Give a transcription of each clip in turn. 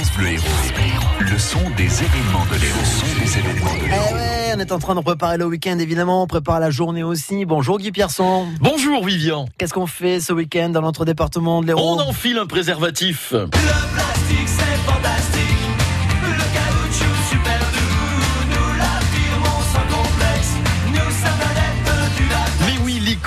France Bleu Héros. Le son des événements de l'Héros. Le son des événements de l'Héros. Eh ouais, on est en train de préparer le week-end évidemment, on prépare la journée aussi. Bonjour Guy Pierson. Bonjour Vivian. Qu'est-ce qu'on fait ce week-end dans notre département de l'Hérault On enfile un préservatif. Le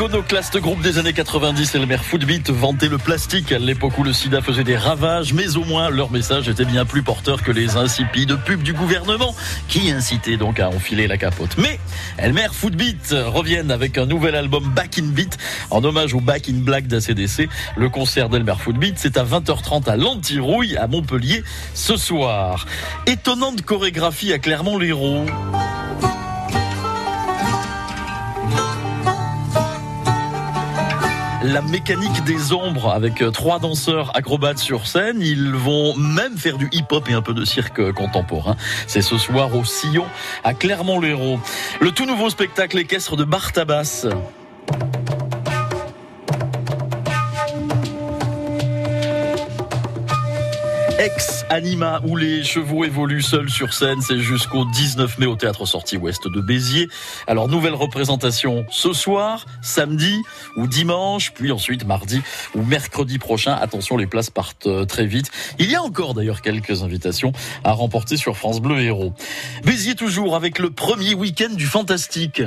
L'iconoclaste groupe des années 90 et le maire Footbeat vantaient le plastique à l'époque où le sida faisait des ravages, mais au moins leur message était bien plus porteur que les insipides pubs du gouvernement qui incitaient donc à enfiler la capote. Mais Elmer Footbeat reviennent avec un nouvel album Back in Beat en hommage au Back in Black d'ACDC. Le concert d'Elmer Footbeat, c'est à 20h30 à l'Antirouille à Montpellier ce soir. Étonnante chorégraphie à Clermont-Lérault. La mécanique des ombres avec euh, trois danseurs acrobates sur scène. Ils vont même faire du hip-hop et un peu de cirque euh, contemporain. C'est ce soir au Sillon à Clermont-Lérault. Le tout nouveau spectacle équestre de Bartabas. Ex Anima où les chevaux évoluent seuls sur scène, c'est jusqu'au 19 mai au théâtre Sortie Ouest de Béziers. Alors nouvelle représentation ce soir, samedi ou dimanche, puis ensuite mardi ou mercredi prochain. Attention, les places partent euh, très vite. Il y a encore d'ailleurs quelques invitations à remporter sur France Bleu Héros. Béziers toujours avec le premier week-end du fantastique.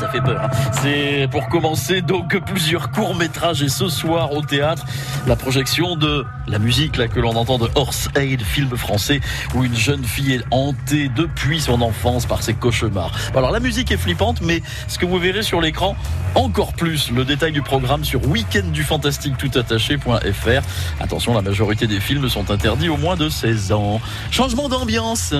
Ça fait peur. hein. C'est pour commencer donc plusieurs courts métrages et ce soir au théâtre la projection de la musique là que l'on entend de Horse Aid, film français où une jeune fille est hantée depuis son enfance par ses cauchemars. Alors la musique est flippante, mais ce que vous verrez sur l'écran encore plus. Le détail du programme sur weekenddufantastique toutattaché.fr. Attention, la majorité des films sont interdits au moins de 16 ans. Changement d'ambiance.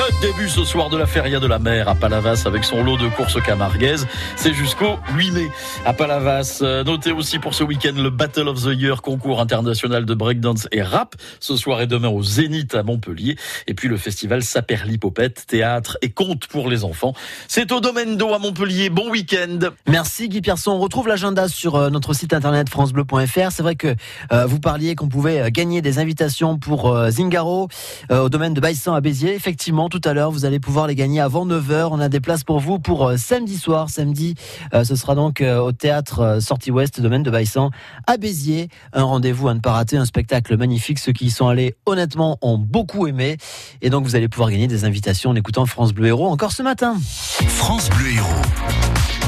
Le début ce soir de la Feria de la mer à Palavas avec son lot de courses camarguaises. C'est jusqu'au 8 mai à Palavas. Euh, Notez aussi pour ce week-end le Battle of the Year, concours international de breakdance et rap. Ce soir et demain au Zénith à Montpellier. Et puis le festival Saperlipopette, théâtre et contes pour les enfants. C'est au Domaine d'eau à Montpellier. Bon week-end. Merci Guy Pierson. On retrouve l'agenda sur euh, notre site internet francebleu.fr. C'est vrai que euh, vous parliez qu'on pouvait gagner des invitations pour Zingaro au domaine de Baïsan à Béziers. Effectivement, tout à l'heure, vous allez pouvoir les gagner avant 9h. On a des places pour vous pour euh, samedi soir. Samedi, euh, ce sera donc euh, au théâtre Sortie Ouest, domaine de Baïsan à Béziers. Un rendez-vous à ne pas rater, un spectacle magnifique. Ceux qui y sont allés, honnêtement, ont beaucoup aimé. Et donc, vous allez pouvoir gagner des invitations en écoutant France Bleu Héros encore ce matin. France Bleu Héros.